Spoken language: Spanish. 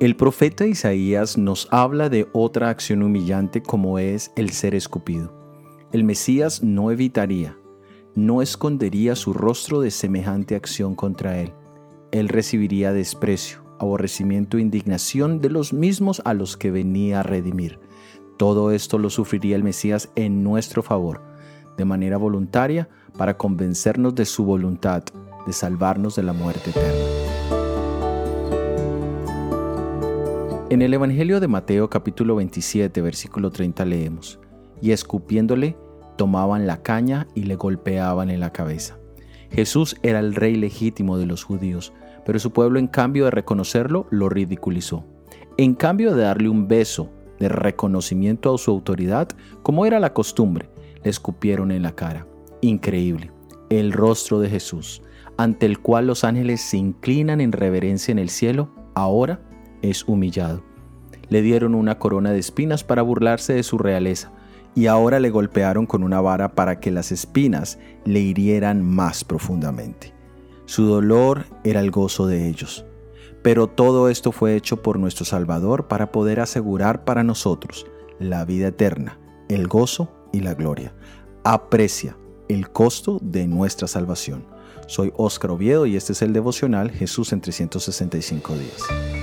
El profeta Isaías nos habla de otra acción humillante como es el ser escupido. El Mesías no evitaría, no escondería su rostro de semejante acción contra él. Él recibiría desprecio, aborrecimiento e indignación de los mismos a los que venía a redimir. Todo esto lo sufriría el Mesías en nuestro favor, de manera voluntaria, para convencernos de su voluntad, de salvarnos de la muerte eterna. En el Evangelio de Mateo capítulo 27 versículo 30 leemos, y escupiéndole, tomaban la caña y le golpeaban en la cabeza. Jesús era el rey legítimo de los judíos, pero su pueblo en cambio de reconocerlo lo ridiculizó. En cambio de darle un beso de reconocimiento a su autoridad, como era la costumbre, le escupieron en la cara. Increíble. El rostro de Jesús, ante el cual los ángeles se inclinan en reverencia en el cielo, ahora es humillado. Le dieron una corona de espinas para burlarse de su realeza, y ahora le golpearon con una vara para que las espinas le hirieran más profundamente. Su dolor era el gozo de ellos. Pero todo esto fue hecho por nuestro Salvador para poder asegurar para nosotros la vida eterna, el gozo y la gloria. Aprecia el costo de nuestra salvación. Soy Óscar Oviedo y este es el devocional Jesús en 365 días.